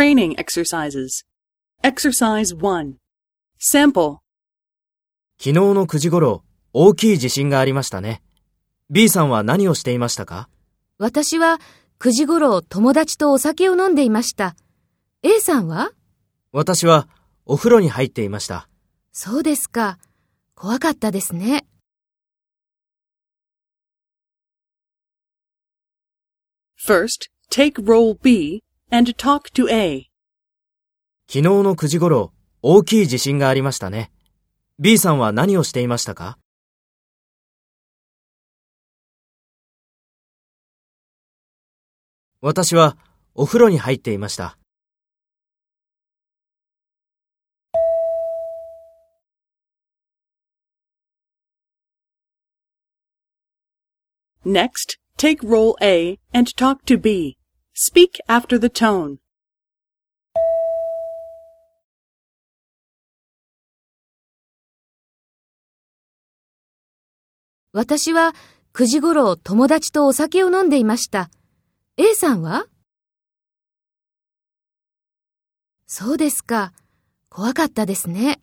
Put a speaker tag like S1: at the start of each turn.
S1: training exercises. Exercise 1. Sample.
S2: 昨日の9時頃、大きい地震がありましたね。B さんは何をしていましたか？
S3: 私は9時頃友達とお酒を飲んでいました。A さんは？
S2: 私はお風呂に入っていました。
S3: そうですか。怖かったですね。
S1: First, take role B and talk to A.
S2: 昨日の9時頃、大きい地震がありましたね。B さんは何をしていましたか？私はお風呂に入っていました。
S1: Next, take role A and talk to B. Speak after the tone.
S3: 私は9時頃友達とお酒を飲んでいました。A さんは？そうですか。怖かったですね。